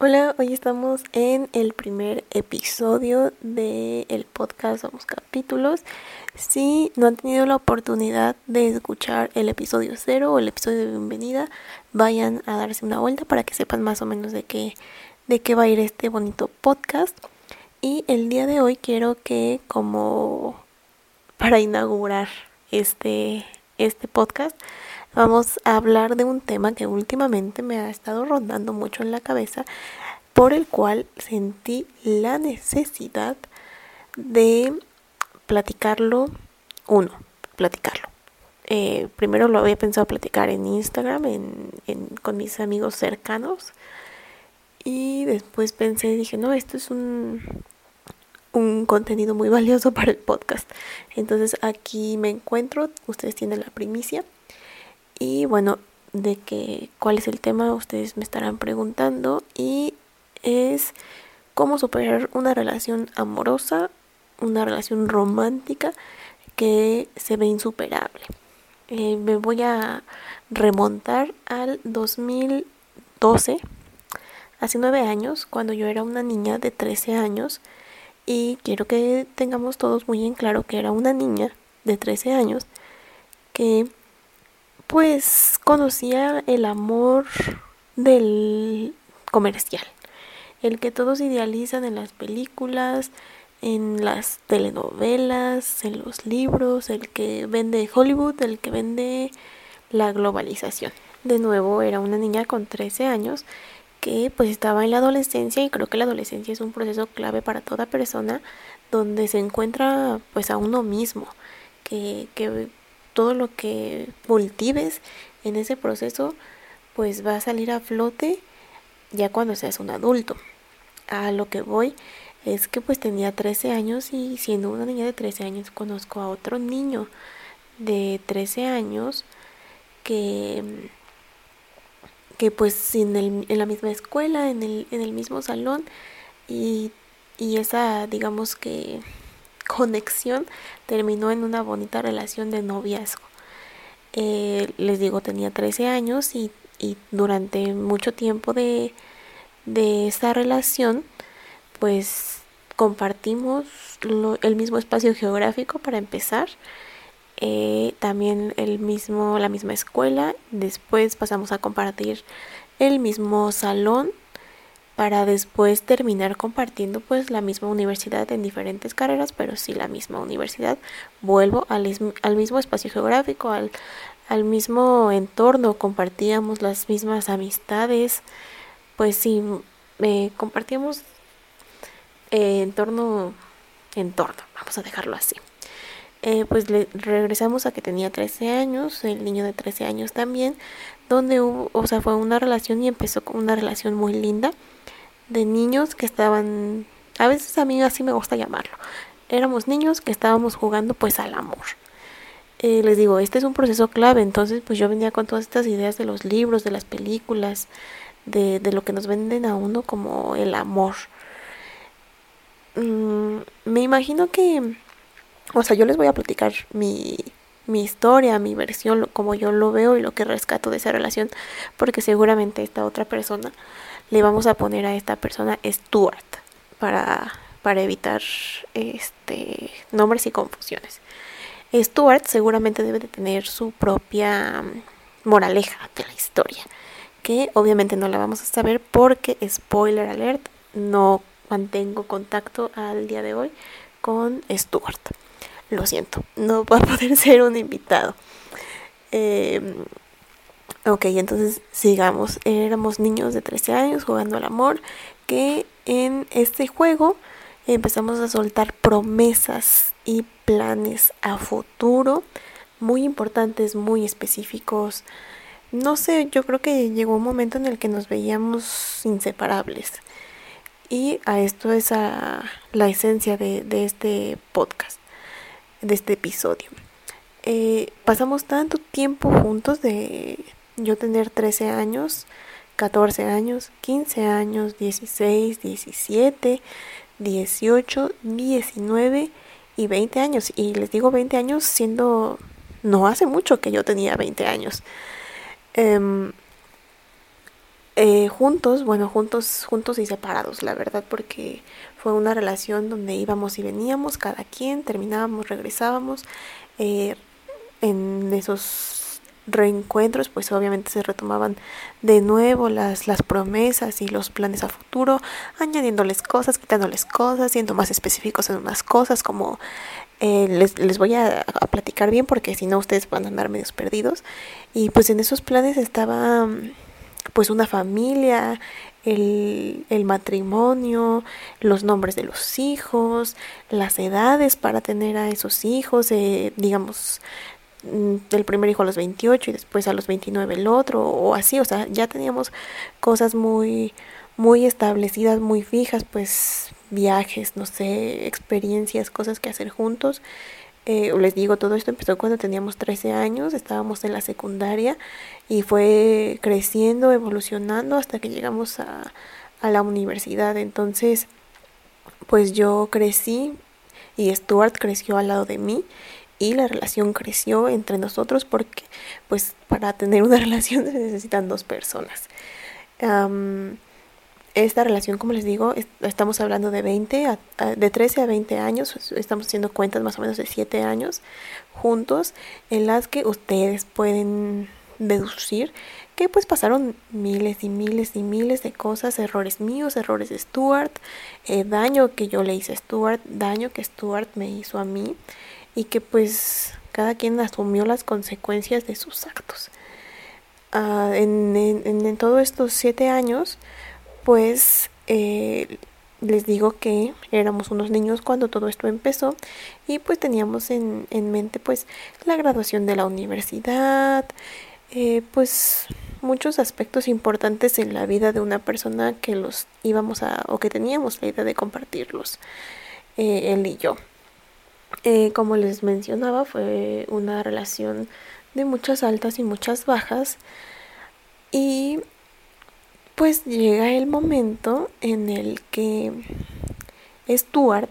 Hola, hoy estamos en el primer episodio del el podcast Somos Capítulos. Si no han tenido la oportunidad de escuchar el episodio cero o el episodio de bienvenida, vayan a darse una vuelta para que sepan más o menos de qué, de qué va a ir este bonito podcast. Y el día de hoy quiero que como para inaugurar este, este podcast, vamos a hablar de un tema que últimamente me ha estado rondando mucho en la cabeza, por el cual sentí la necesidad de platicarlo, uno, platicarlo. Eh, primero lo había pensado platicar en Instagram, en, con mis amigos cercanos, y después pensé, dije, no, esto es un, un contenido muy valioso para el podcast. Entonces aquí me encuentro, ustedes tienen la primicia y bueno, de que cuál es el tema, ustedes me estarán preguntando y es cómo superar una relación amorosa, una relación romántica que se ve insuperable. Eh, me voy a remontar al 2012, hace nueve años, cuando yo era una niña de 13 años y quiero que tengamos todos muy en claro que era una niña de 13 años que pues conocía el amor del comercial, el que todos idealizan en las películas, en las telenovelas, en los libros, el que vende Hollywood, el que vende la globalización. De nuevo, era una niña con 13 años que pues estaba en la adolescencia y creo que la adolescencia es un proceso clave para toda persona donde se encuentra pues a uno mismo, que, que todo lo que cultives en ese proceso pues va a salir a flote ya cuando seas un adulto. A lo que voy es que pues tenía 13 años y siendo una niña de 13 años conozco a otro niño de 13 años que que pues en, el, en la misma escuela, en el, en el mismo salón y, y esa digamos que conexión terminó en una bonita relación de noviazgo. Eh, les digo, tenía 13 años y, durante mucho tiempo de, de esta relación, pues compartimos el mismo espacio geográfico para empezar. Eh, también el mismo, la misma escuela, después pasamos a compartir el mismo salón para después terminar compartiendo pues la misma universidad en diferentes carreras, pero sí la misma universidad. Vuelvo al, al mismo espacio geográfico, al, al, mismo entorno, compartíamos las mismas amistades, pues sí, eh, compartíamos eh, entorno, entorno, vamos a dejarlo así. Eh, pues le regresamos a que tenía 13 años, el niño de 13 años también, donde hubo, o sea, fue una relación y empezó con una relación muy linda de niños que estaban, a veces a mí así me gusta llamarlo, éramos niños que estábamos jugando pues al amor. Eh, les digo, este es un proceso clave, entonces pues yo venía con todas estas ideas de los libros, de las películas, de, de lo que nos venden a uno como el amor. Mm, me imagino que, o sea, yo les voy a platicar mi, mi historia, mi versión, como yo lo veo y lo que rescato de esa relación, porque seguramente esta otra persona le vamos a poner a esta persona Stuart para, para evitar este nombres y confusiones. Stuart seguramente debe de tener su propia mm, moraleja de la historia, que obviamente no la vamos a saber porque, spoiler alert, no mantengo contacto al día de hoy con Stuart. Lo siento, no va a poder ser un invitado. Eh, Ok, entonces sigamos. Éramos niños de 13 años jugando al amor que en este juego empezamos a soltar promesas y planes a futuro muy importantes, muy específicos. No sé, yo creo que llegó un momento en el que nos veíamos inseparables. Y a esto es la esencia de, de este podcast, de este episodio. Eh, pasamos tanto tiempo juntos de yo tener 13 años, 14 años, 15 años, 16, 17, 18, 19 y 20 años. Y les digo 20 años siendo, no hace mucho que yo tenía 20 años. Em, eh, juntos, bueno, juntos, juntos y separados, la verdad, porque fue una relación donde íbamos y veníamos, cada quien, terminábamos, regresábamos. Eh, en esos reencuentros, pues obviamente se retomaban de nuevo las, las promesas y los planes a futuro, añadiéndoles cosas, quitándoles cosas, siendo más específicos en unas cosas, como eh, les, les, voy a, platicar bien porque si no ustedes van a andar medios perdidos. Y pues en esos planes estaba pues una familia, el, el, matrimonio, los nombres de los hijos, las edades para tener a esos hijos, eh, digamos, mm, el primer hijo a los 28 y después a los 29 el otro, o así, o sea, ya teníamos cosas muy, muy establecidas, muy fijas, pues viajes, no sé, experiencias, cosas que hacer juntos. Eh, les digo, todo esto empezó cuando teníamos 13 años, estábamos en la secundaria y fue creciendo, evolucionando hasta que llegamos a, a la universidad. Entonces, pues yo crecí y Stuart creció al lado de mí y la relación creció entre nosotros porque pues para tener una relación se necesitan dos personas. Esta relación, como les digo, estamos hablando de 20, de 13 a 20 años, estamos haciendo cuentas más o menos de 7 años juntos, en las que ustedes pueden deducir que pues pasaron miles y miles y miles de cosas, errores míos, errores de Stuart, eh, daño que yo le hice a Stuart, daño que Stuart me hizo a mí, y que pues cada quien asumió las consecuencias de sus actos. Uh, en, en, en todos estos siete años, pues eh, les digo que éramos unos niños cuando todo esto empezó y pues teníamos en, en mente pues la graduación de la universidad, eh, pues muchos aspectos importantes en la vida de una persona que los íbamos a o que teníamos la idea de compartirlos eh, él y yo. Como les mencionaba fue una relación de muchas altas y muchas bajas y pues llega el momento en el que Stuart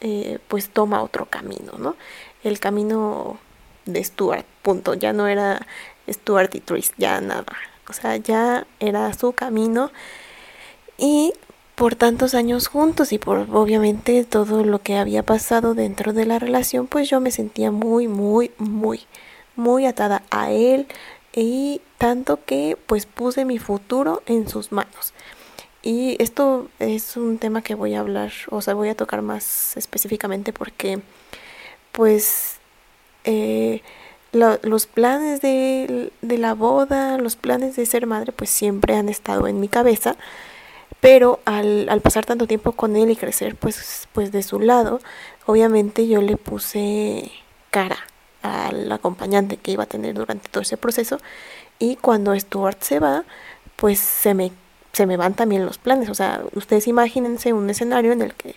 eh, pues toma otro camino, ¿no? El camino de Stuart, punto. Ya no era Stuart y Tris, ya nada. O sea, ya era su camino. Y por tantos años juntos y por obviamente todo lo que había pasado dentro de la relación, pues yo me sentía muy, muy, muy, muy atada a él, y tanto que pues puse mi futuro en sus manos. Y esto es un tema que voy a hablar, o sea, voy a tocar más específicamente porque pues eh, los planes de, de, la boda, los planes de ser madre, pues siempre han estado en mi cabeza, pero al, al pasar tanto tiempo con él y crecer pues, pues de su lado, obviamente yo le puse cara al acompañante que iba a tener durante todo ese proceso. Y cuando Stuart se va pues se me se me van también los planes. O sea ustedes imagínense un escenario en el que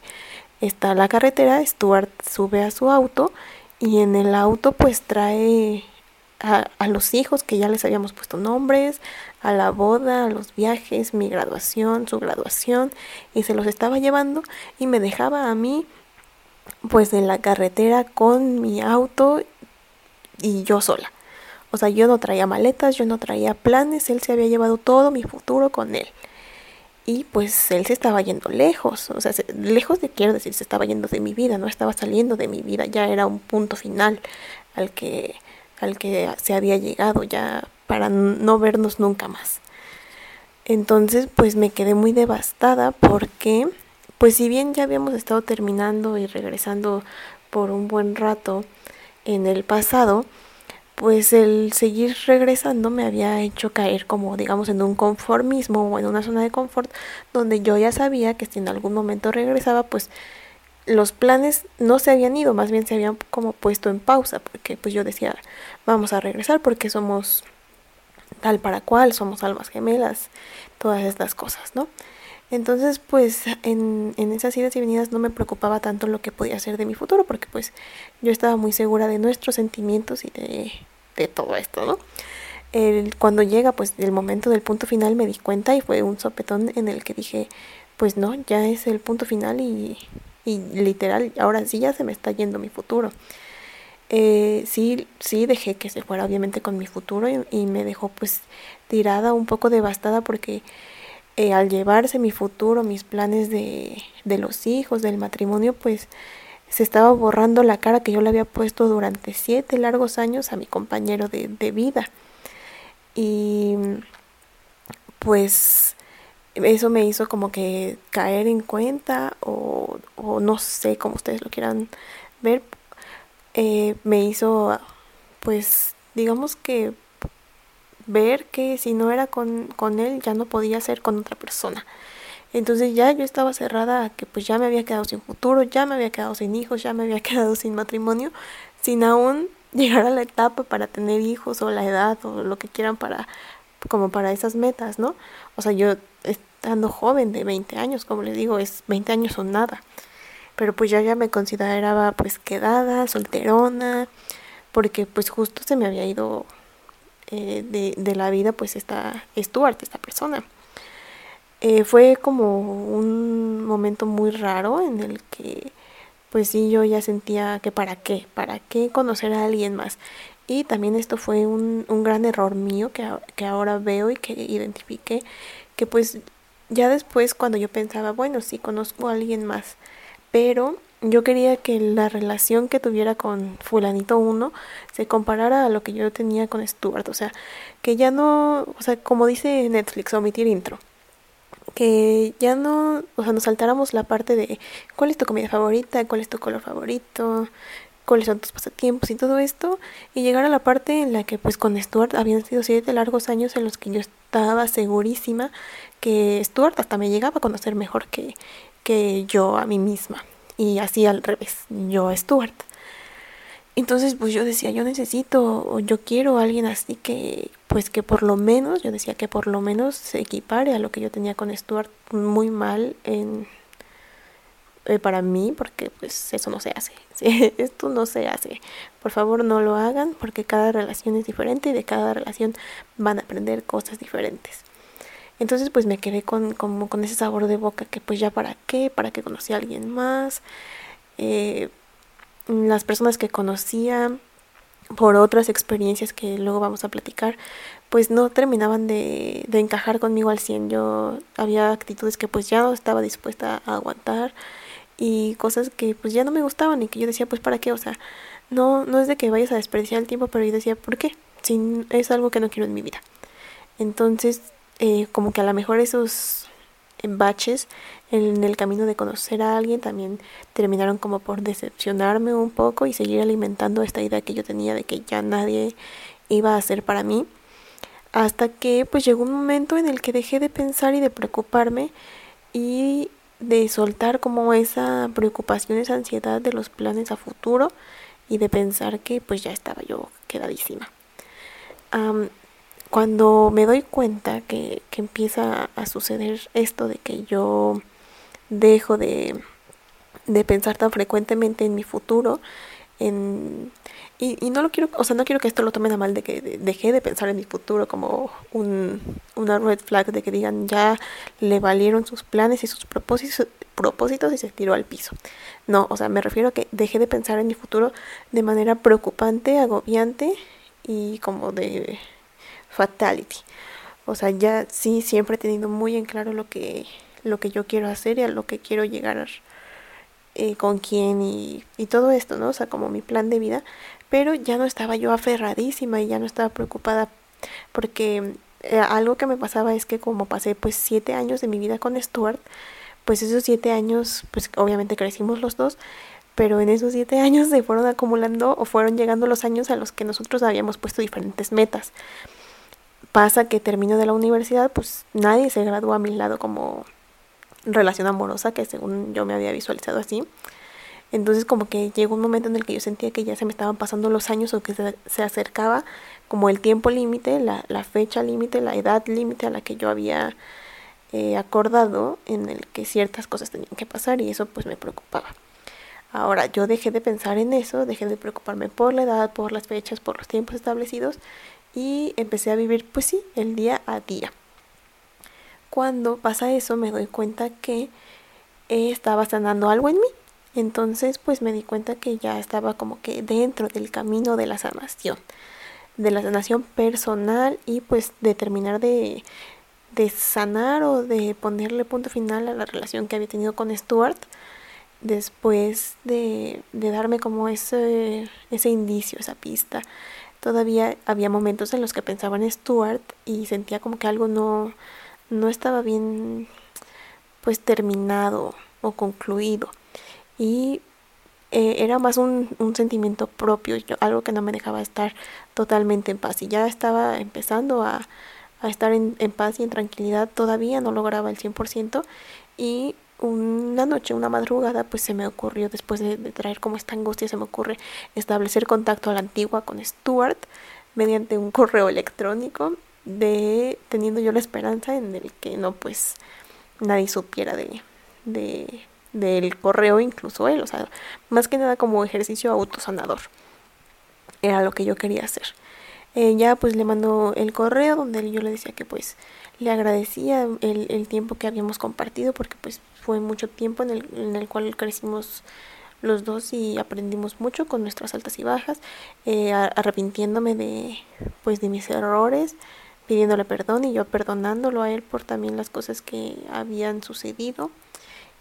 está la carretera Stuart sube a su auto y en el auto pues trae a, a, los hijos que ya les habíamos puesto nombres, a la boda, a los viajes, mi graduación, su graduación, y se los estaba llevando y me dejaba a mí pues en la carretera con mi auto y yo sola. O sea, yo no traía maletas, yo no traía planes, él se había llevado todo mi futuro con él. Y pues él se estaba yendo lejos, o sea, lejos de quiero decir, se estaba yendo de mi vida, no estaba saliendo de mi vida, ya era un punto final al que al que se había llegado ya para no vernos nunca más. Entonces, pues me quedé muy devastada porque pues si bien ya habíamos estado terminando y regresando por un buen rato, en el pasado, pues el seguir regresando me había hecho caer como digamos en un conformismo o en una zona de confort donde yo ya sabía que si en algún momento regresaba pues los planes no se habían ido, más bien se habían como puesto en pausa porque pues yo decía vamos a regresar porque somos tal para cual, somos almas gemelas, todas estas cosas, ¿no? Entonces, pues en, en esas idas y venidas no me preocupaba tanto lo que podía ser de mi futuro, porque pues yo estaba muy segura de nuestros sentimientos y de, de todo esto, ¿no? El, cuando llega pues el momento del punto final me di cuenta y fue un sopetón en el que dije, pues no, ya es el punto final y, y literal, ahora sí ya se me está yendo mi futuro. Eh, sí, sí dejé que se fuera obviamente con mi futuro y, me dejó pues tirada, un poco devastada porque eh, al llevarse mi futuro, mis planes de, de los hijos, del matrimonio, pues se estaba borrando la cara que yo le había puesto durante siete largos años a mi compañero de, de vida. Y pues eso me hizo como que caer en cuenta o, o no sé cómo ustedes lo quieran ver, eh, me hizo pues digamos que ver que si no era con, con él ya no podía ser con otra persona. Entonces ya yo estaba cerrada a que pues ya me había quedado sin futuro, ya me había quedado sin hijos, ya me había quedado sin matrimonio, sin aún llegar a la etapa para tener hijos o la edad o lo que quieran para como para esas metas, ¿no? O sea, yo estando joven de 20 años, como les digo, es 20 años o nada. Pero pues yo ya me consideraba pues quedada, solterona, porque pues justo se me había ido eh, de, de, la vida pues esta Stuart, esta persona. Eh, fue como un momento muy raro en el que pues sí yo ya sentía que para qué, para qué conocer a alguien más. Y también esto fue un, un gran error mío que, que ahora veo y que identifiqué, que pues ya después cuando yo pensaba, bueno, sí, conozco a alguien más, pero yo quería que la relación que tuviera con fulanito 1 se comparara a lo que yo tenía con Stuart, o sea, que ya no, o sea, como dice Netflix, omitir intro, que ya no, o sea, nos saltáramos la parte de cuál es tu comida favorita, cuál es tu color favorito, cuáles son tus pasatiempos y todo esto, y llegar a la parte en la que pues con Stuart habían sido siete largos años en los que yo estaba segurísima que Stuart hasta me llegaba a conocer mejor que, que yo a mí misma, y así al revés, yo a Stuart. Entonces pues yo decía, yo necesito o yo quiero a alguien así que pues que por lo menos, yo decía que por lo menos se equipare a lo que yo tenía con Stuart muy mal en eh, para mí porque pues eso no se hace. Esto no se hace. Por favor no lo hagan porque cada relación es diferente y de cada relación van a aprender cosas diferentes. Entonces pues me quedé con, como con ese sabor de boca que pues ya para qué, para que conocí a alguien más. Eh, las personas que conocía por otras experiencias que luego vamos a platicar, pues no terminaban de, de encajar conmigo al 100. Yo había actitudes que pues ya no estaba dispuesta a aguantar y cosas que pues ya no me gustaban y que yo decía pues para qué, o sea, no, no es de que vayas a desperdiciar el tiempo, pero yo decía, ¿por qué? Si es algo que no quiero en mi vida. Entonces, eh, como que a lo mejor esos baches en el camino de conocer a alguien también terminaron como por decepcionarme un poco y seguir alimentando esta idea que yo tenía de que ya nadie iba a ser para mí hasta que pues llegó un momento en el que dejé de pensar y de preocuparme y de soltar como esa preocupación, esa ansiedad de los planes a futuro y de pensar que pues ya estaba yo quedadísima. cuando me doy cuenta que, que empieza a suceder esto de que yo dejo de, de pensar tan frecuentemente en mi futuro, en y, y no lo quiero, o sea, no quiero que esto lo tomen a mal de que dejé de pensar en mi futuro como un, una red flag de que digan ya le valieron sus planes y sus propósitos, propósitos y se tiró al piso. No, o sea, me refiero a que dejé de pensar en mi futuro de manera preocupante, agobiante y como de fatality. O sea, ya sí siempre he tenido muy en claro lo que lo que yo quiero hacer y a lo que quiero llegar eh, con quién y, y todo esto, ¿no? O sea, como mi plan de vida, pero ya no estaba yo aferradísima y ya no estaba preocupada porque eh, algo que me pasaba es que como pasé pues siete años de mi vida con Stuart, pues esos siete años, pues obviamente crecimos los dos, pero en esos siete años se fueron acumulando o fueron llegando los años a los que nosotros habíamos puesto diferentes metas. Pasa que termino de la universidad, pues nadie se graduó a mi lado como relación amorosa, que según yo me había visualizado así. Entonces como que llegó un momento en el que yo sentía que ya se me estaban pasando los años o que se, acercaba como el tiempo límite, la, fecha límite, la edad límite a la que yo había eh, acordado en el que ciertas cosas tenían que pasar y eso pues me preocupaba. Ahora yo dejé de pensar en eso, dejé de preocuparme por la edad, por las fechas, por los tiempos establecidos y empecé a vivir pues sí, el día a día. Cuando pasa eso me doy cuenta que estaba sanando algo en mí Entonces pues me di cuenta que ya estaba como que dentro del camino de la sanación, de la sanación personal y pues de terminar de, de sanar o de ponerle punto final a la relación que había tenido con Stuart después de, de darme como ese, ese indicio, esa pista. Todavía había momentos en los que pensaba en Stuart y sentía como que algo no, no estaba bien pues terminado o concluido. Y eh, era más un, un sentimiento propio, algo que no me dejaba estar totalmente en paz. Y ya estaba empezando a, a estar en, en, paz y en tranquilidad, todavía no lograba el 100%. Y una noche, una madrugada, pues se me ocurrió, después de, de, traer como esta angustia, se me ocurre establecer contacto a la antigua con Stuart mediante un correo electrónico de teniendo yo la esperanza en el que no pues nadie supiera de, de del correo incluso él o sea más que nada como ejercicio autosanador era lo que yo quería hacer eh, ya pues le mandó el correo donde yo le decía que pues le agradecía el, el tiempo que habíamos compartido porque pues fue mucho tiempo en el, en el cual crecimos los dos y aprendimos mucho con nuestras altas y bajas, eh, arrepintiéndome de pues de mis errores, pidiéndole perdón y yo perdonándolo a él por también las cosas que habían sucedido.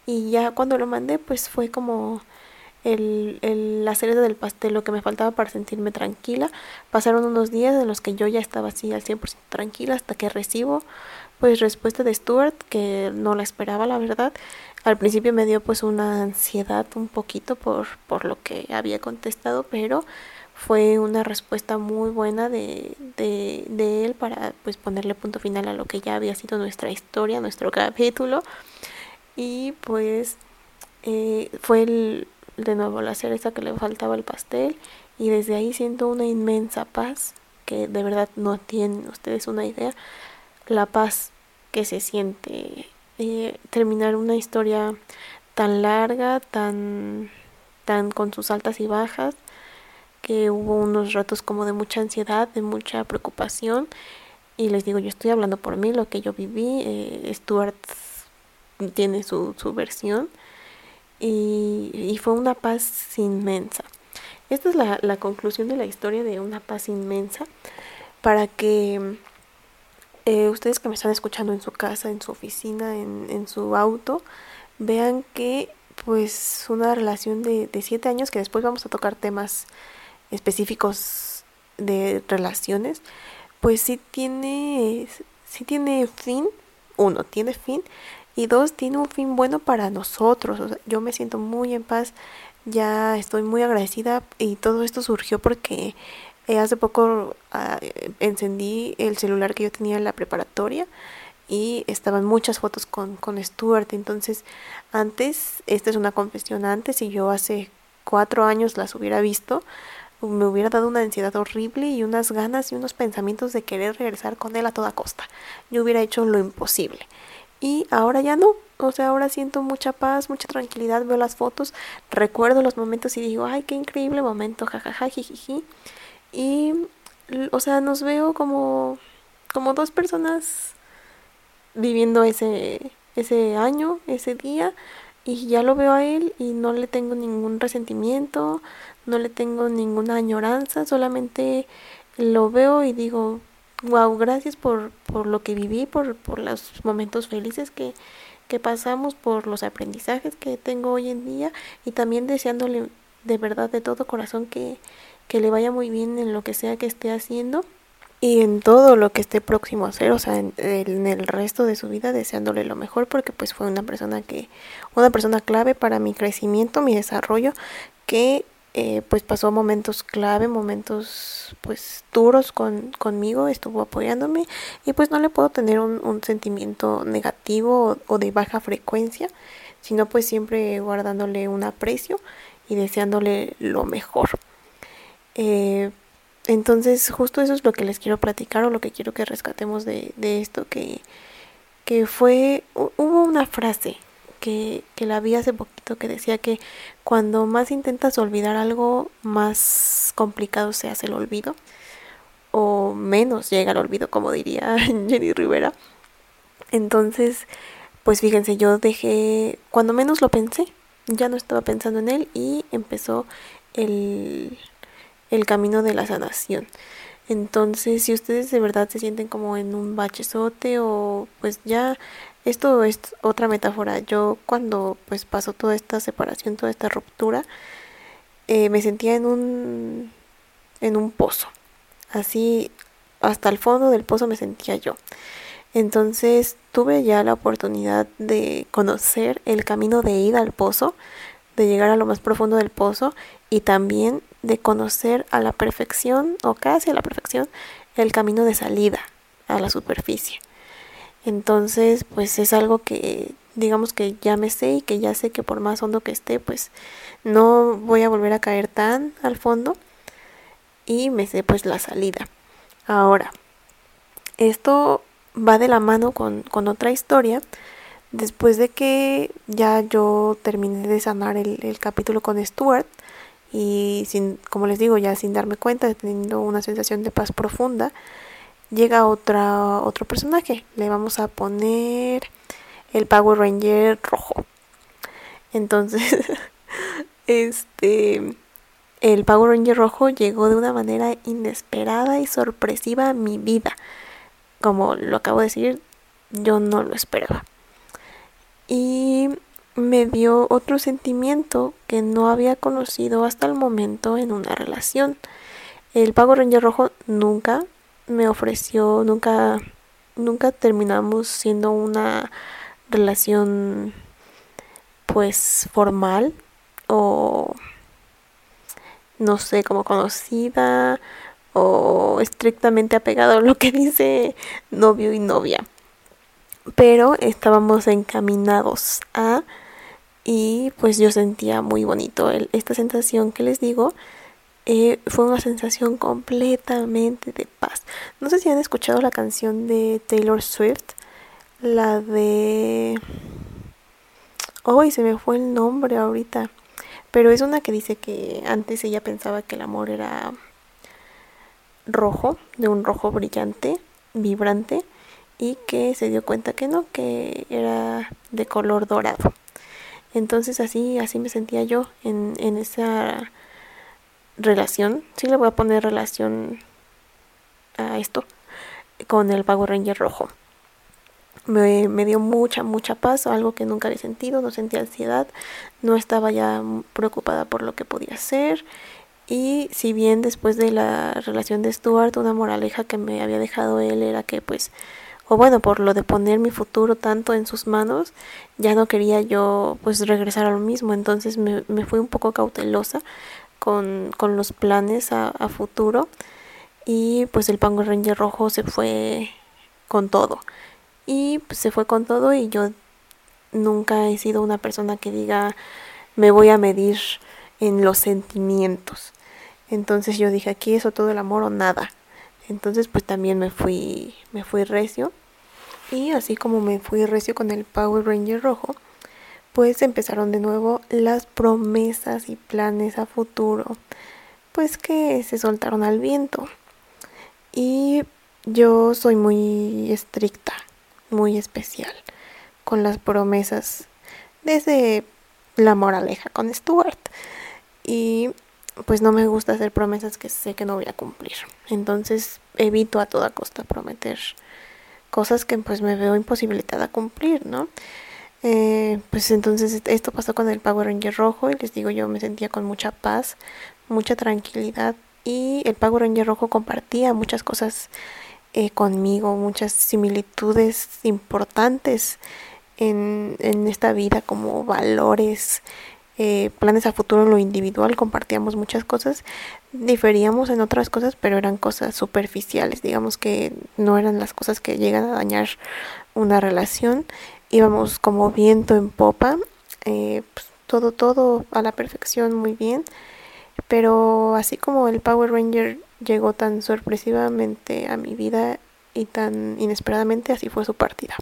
Y ya cuando lo mandé, pues fue como el, el, la cereza del pastel, lo que me faltaba para sentirme tranquila. Pasaron unos días en los que yo ya estaba así al 100% tranquila hasta que recibo pues respuesta de Stuart, que no la esperaba la verdad. Al principio me dio pues una ansiedad un poquito por, por lo que había contestado, pero fue una respuesta muy buena de, de, de, él para pues ponerle punto final a lo que ya había sido nuestra historia, nuestro capítulo. Y pues eh, fue el, de nuevo la cereza que le faltaba el pastel y desde ahí siento una inmensa paz que de verdad no tienen ustedes una idea la paz que se siente eh, terminar una historia tan larga tan tan con sus altas y bajas que hubo unos ratos como de mucha ansiedad, de mucha preocupación. Y les digo, yo estoy hablando por mí, lo que yo viví. Eh, Stuart tiene su, su versión. Y, y, fue una paz inmensa. Esta es la, la, conclusión de la historia de una paz inmensa. Para que eh, ustedes que me están escuchando en su casa, en su oficina, en, en su auto, vean que pues una relación de, de siete años que después vamos a tocar temas específicos de relaciones, pues sí tiene, sí tiene fin, uno, tiene fin, y dos, tiene un fin bueno para nosotros. O sea, yo me siento muy en paz, ya estoy muy agradecida y todo esto surgió porque eh, hace poco uh, encendí el celular que yo tenía en la preparatoria y estaban muchas fotos con, con Stuart. Entonces, antes, esta es una confesión antes, y yo hace cuatro años las hubiera visto, me hubiera dado una ansiedad horrible y unas ganas y unos pensamientos de querer regresar con él a toda costa. Yo hubiera hecho lo imposible. Y ahora ya no. O sea, ahora siento mucha paz, mucha tranquilidad, veo las fotos, recuerdo los momentos y digo, ay, qué increíble momento, jajaja, jijiji. Y, o sea, nos veo como, como dos personas viviendo ese, ese año, ese día, y ya lo veo a él y no le tengo ningún resentimiento, no le tengo ninguna añoranza, solamente lo veo y digo, wow, gracias por, por lo que viví, por, por los momentos felices que, que pasamos, por los aprendizajes que tengo hoy en día y también deseándole de verdad de todo corazón que, que le vaya muy bien en lo que sea que esté haciendo y en todo lo que esté próximo a hacer, o sea, en, en, el resto de su vida deseándole lo mejor porque pues fue una persona que una persona clave para mi crecimiento, mi desarrollo que eh, pues pasó momentos clave, momentos pues duros con, conmigo, estuvo apoyándome y pues no le puedo tener un, sentimiento negativo o, o, de baja frecuencia, sino pues siempre guardándole un aprecio y deseándole lo mejor. Eh, entonces justo eso es lo que les quiero platicar o lo que quiero que rescatemos de, de esto que, que fue, hubo una frase que, la vi hace poquito que decía que cuando más intentas olvidar algo, más complicado se hace el olvido, o menos llega al olvido, como diría Jenny Rivera. Entonces, pues fíjense, yo dejé, cuando menos lo pensé, ya no estaba pensando en él y empezó el, el camino de la sanación. Entonces, si ustedes de verdad se sienten como en un bachezote o pues ya esto es otra metáfora. Yo cuando pues pasó toda esta separación, toda esta ruptura, eh, me sentía en un en un pozo. Así hasta el fondo del pozo me sentía yo. Entonces tuve ya la oportunidad de conocer el camino de ida al pozo, de llegar a lo más profundo del pozo y también de conocer a la perfección o casi a la perfección el camino de salida a la superficie. Entonces, pues es algo que digamos que ya me sé y que ya sé que por más hondo que esté, pues no voy a volver a caer tan al fondo y me sé pues la salida. Ahora, esto va de la mano con, con otra historia. Después de que ya yo terminé de sanar el, el capítulo con Stuart y sin, como les digo, ya sin darme cuenta, teniendo una sensación de paz profunda, llega otra, otro personaje. Le vamos a poner el Power Ranger rojo. Entonces, este, el Power Ranger rojo llegó de una manera inesperada y sorpresiva a mi vida. Como lo acabo de decir, yo no lo esperaba. Y me dio otro sentimiento que no había conocido hasta el momento en una relación. El Power Ranger rojo nunca me ofreció, nunca, nunca terminamos siendo una relación pues formal o no sé, como conocida o estrictamente apegado a lo que dice novio y novia. Pero estábamos encaminados a y pues yo sentía muy bonito esta sensación que les digo eh, fue una sensación completamente de paz. No sé si han escuchado la canción de Taylor Swift, la de... Hoy se me fue el nombre ahorita, pero es una que dice que antes ella pensaba que el amor era rojo, de un rojo brillante, vibrante, y que se dio cuenta que no, que era de color dorado. Entonces así, así me sentía yo en, en esa relación, sí le voy a poner relación a esto con el Power Ranger rojo. Me, me, dio mucha, mucha paz, algo que nunca había sentido, no sentía ansiedad, no estaba ya preocupada por lo que podía hacer. Y si bien después de la relación de Stuart, una moraleja que me había dejado él era que pues, o bueno, por lo de poner mi futuro tanto en sus manos, ya no quería yo pues regresar a lo mismo, entonces me, me fui un poco cautelosa con, con los planes a, a, futuro. Y pues el Power Ranger rojo se fue con todo. Y pues, se fue con todo y yo nunca he sido una persona que diga me voy a medir en los sentimientos entonces yo dije aquí eso todo el amor o nada entonces pues también me fui me fui recio. Y así como me fui recio con el Power Ranger rojo pues empezaron de nuevo las promesas y planes a futuro, pues que se soltaron al viento. Y yo soy muy estricta, muy especial con las promesas desde la moraleja con Stuart. Y pues no me gusta hacer promesas que sé que no voy a cumplir. Entonces evito a toda costa prometer cosas que pues me veo imposibilitada a cumplir, ¿no? Eh, pues entonces esto pasó con el Power Ranger rojo y les digo yo me sentía con mucha paz, mucha tranquilidad y el Power Ranger rojo compartía muchas cosas eh, conmigo, muchas similitudes importantes en, en esta vida como valores, eh, planes a futuro en lo individual, compartíamos muchas cosas, diferíamos en otras cosas, pero eran cosas superficiales, digamos que no eran las cosas que llegan a dañar una relación íbamos como viento en popa, eh, pues, todo, todo a la perfección, muy bien. Pero así como el Power Ranger llegó tan sorpresivamente a mi vida y tan inesperadamente, así fue su partida.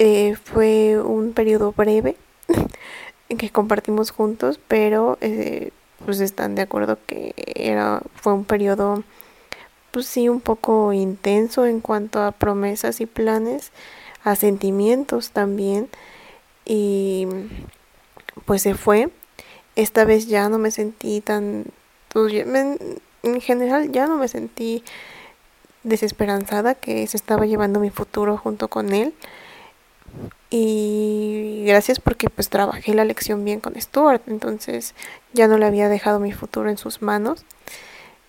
Eh, fue un periodo breve en que compartimos juntos, pero eh, pues están de acuerdo que era fue un periodo pues sí un poco intenso en cuanto a promesas y planes a sentimientos también y pues se fue. Esta vez ya no me sentí tan... Pues, en general ya no me sentí desesperanzada que se estaba llevando mi futuro junto con él. Y gracias porque pues trabajé la lección bien con Stuart, entonces ya no le había dejado mi futuro en sus manos.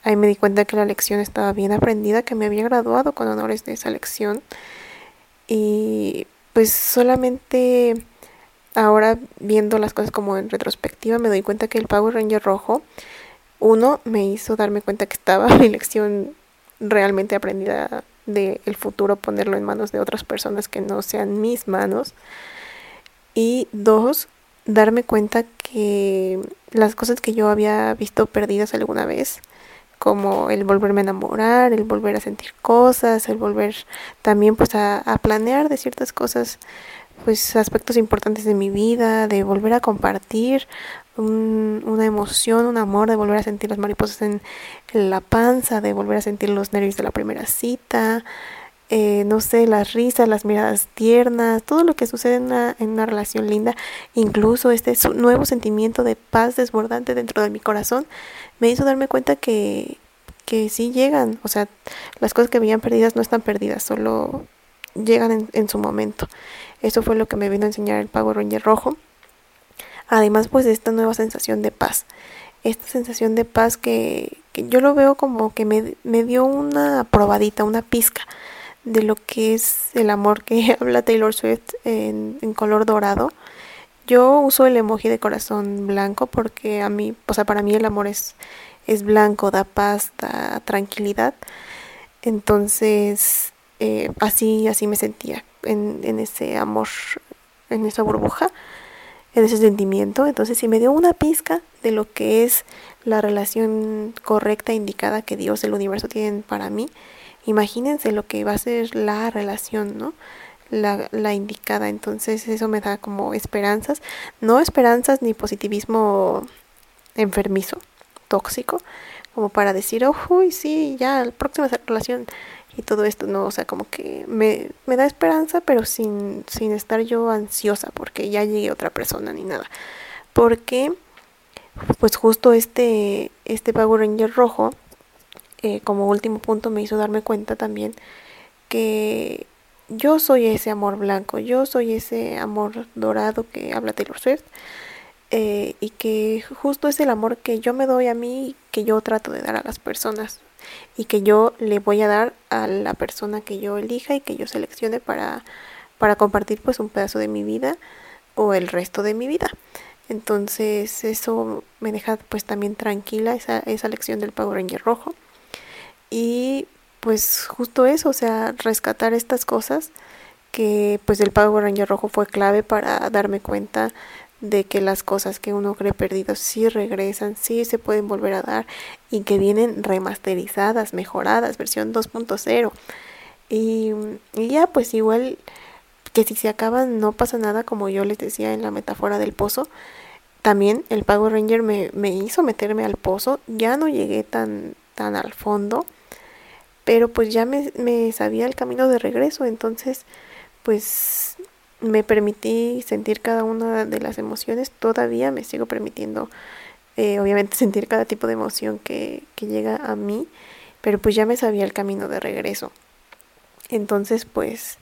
Ahí me di cuenta que la lección estaba bien aprendida, que me había graduado con honores de esa lección. Y pues solamente ahora viendo las cosas como en retrospectiva me doy cuenta que el Power Ranger rojo, uno, me hizo darme cuenta que estaba mi lección realmente aprendida del futuro, ponerlo en manos de otras personas que no sean mis manos. Y dos, darme cuenta que las cosas que yo había visto perdidas alguna vez, como el volverme a enamorar, el volver a sentir cosas, el volver también pues a, a planear de ciertas cosas, pues aspectos importantes de mi vida, de volver a compartir un, una emoción, un amor, de volver a sentir las mariposas en, la panza, de volver a sentir los nervios de la primera cita, eh, no sé, las risas, las miradas tiernas, todo lo que sucede en una, relación linda, incluso este nuevo sentimiento de paz desbordante dentro de mi corazón, me hizo darme cuenta que, que sí llegan, o sea, las cosas que veían perdidas no están perdidas, solo llegan en, en su momento. Eso fue lo que me vino a enseñar el Power Ranger rojo. Además, pues de esta nueva sensación de paz. Esta sensación de paz que, que yo lo veo como que me, me dio una probadita, una pizca de lo que es el amor que habla Taylor Swift en, color dorado. Yo uso el emoji de corazón blanco porque a mí, o sea, para mí el amor es, es blanco, da paz, da tranquilidad. Entonces, eh, así, así me sentía en, en ese amor, en esa burbuja en ese sentimiento. Entonces, si me dio una pizca de lo que es la relación correcta, indicada que Dios, el universo tienen para mí, imagínense lo que va a ser la relación, ¿no? La, la indicada. Entonces, eso me da como esperanzas. No esperanzas ni positivismo enfermizo, tóxico, como para decir, oh, uy, sí, ya, la próxima relación y todo esto, ¿no? O sea, como que me, me da esperanza, pero sin, sin estar yo ansiosa porque ya llegue otra persona ni nada. Porque, pues justo este, este Power Ranger rojo, eh, como último punto, me hizo darme cuenta también que yo soy ese amor blanco, yo soy ese amor dorado que habla Taylor Swift. Eh, y que justo es el amor que yo me doy a mí que yo trato de dar a las personas y que yo le voy a dar a la persona que yo elija y que yo seleccione para, para compartir pues un pedazo de mi vida o el resto de mi vida. Entonces eso me deja pues también tranquila esa, esa lección del Power Ranger rojo. Y pues justo eso, o sea, rescatar estas cosas que pues el Power Ranger rojo fue clave para darme cuenta de que las cosas que uno cree perdidas sí regresan, sí se pueden volver a dar y que vienen remasterizadas, mejoradas, versión 2.0. Y, y, ya, pues igual que si se acaban no pasa nada, como yo les decía en la metáfora del pozo. También el Power Ranger me, me hizo meterme al pozo, ya no llegué tan, tan al fondo, pero pues ya me, sabía el camino de regreso, entonces pues me permití sentir cada una de las emociones, todavía me sigo permitiendo, eh, obviamente, sentir cada tipo de emoción que, que llega a mí, pero pues ya me sabía el camino de regreso. Entonces, pues,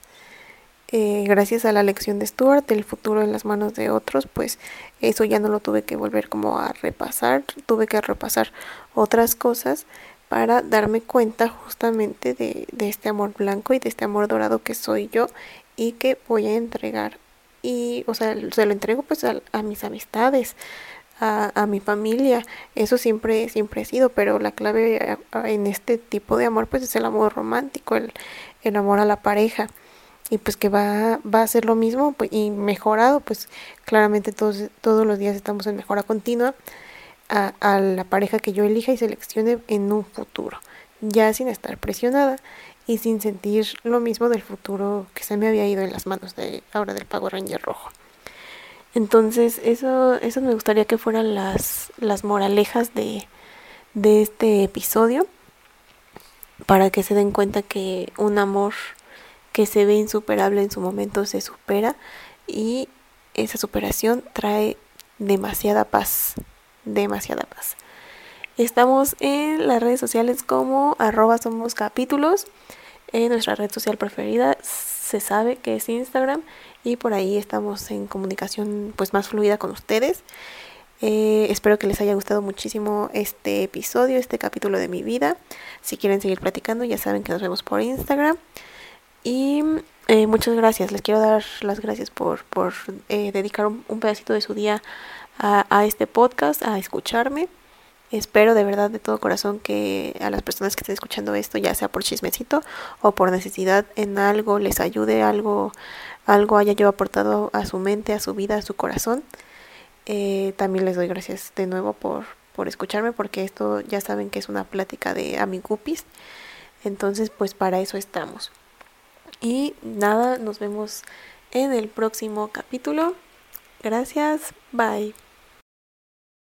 eh, gracias a la lección de Stuart, el futuro en las manos de otros, pues eso ya no lo tuve que volver como a repasar, tuve que repasar otras cosas para darme cuenta justamente de, este amor blanco y de este amor dorado que soy yo y que voy a entregar. Y, o sea, se lo entrego pues a, mis amistades, a, mi familia. Eso siempre, siempre ha sido, pero la clave en este tipo de amor pues es el amor romántico, el, el amor a la pareja. Y pues que va, va a ser lo mismo pues, y mejorado, pues claramente todos, todos los días estamos en mejora continua a, la pareja que yo elija y seleccione en un futuro, ya sin estar presionada y sin sentir lo mismo del futuro que se me había ido en las manos de ahora del Power Ranger rojo. Entonces, eso, eso me gustaría que fueran las, las moralejas de, de este episodio para que se den cuenta que un amor que se ve insuperable en su momento se supera y esa superación trae demasiada paz, demasiada paz. Estamos en las redes sociales como arroba somos. En nuestra red social preferida se sabe que es Instagram y por ahí estamos en comunicación pues más fluida con ustedes. Eh, espero que les haya gustado muchísimo este episodio, este capítulo de mi vida. Si quieren seguir platicando, ya saben que nos vemos por Instagram. Y eh, muchas gracias, les quiero dar las gracias por, por eh, dedicar un, pedacito de su día a, este podcast, a escucharme. Espero de verdad de todo corazón que a las personas que estén escuchando esto, ya sea por chismecito o por necesidad en algo, les ayude, algo, algo haya yo aportado a su mente, a su vida, a su corazón. Eh, también les doy gracias de nuevo por, por escucharme porque esto ya saben que es una plática de amigupis. Entonces pues para eso estamos. Y nada, nos vemos en el próximo capítulo. Gracias, bye.